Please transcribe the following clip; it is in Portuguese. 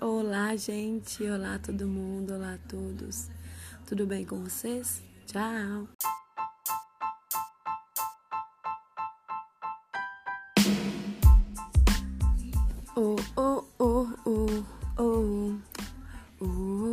Olá, gente. Olá, todo mundo. Olá a todos. Tudo bem com vocês? Tchau. Oh, oh, oh, oh, oh. Oh,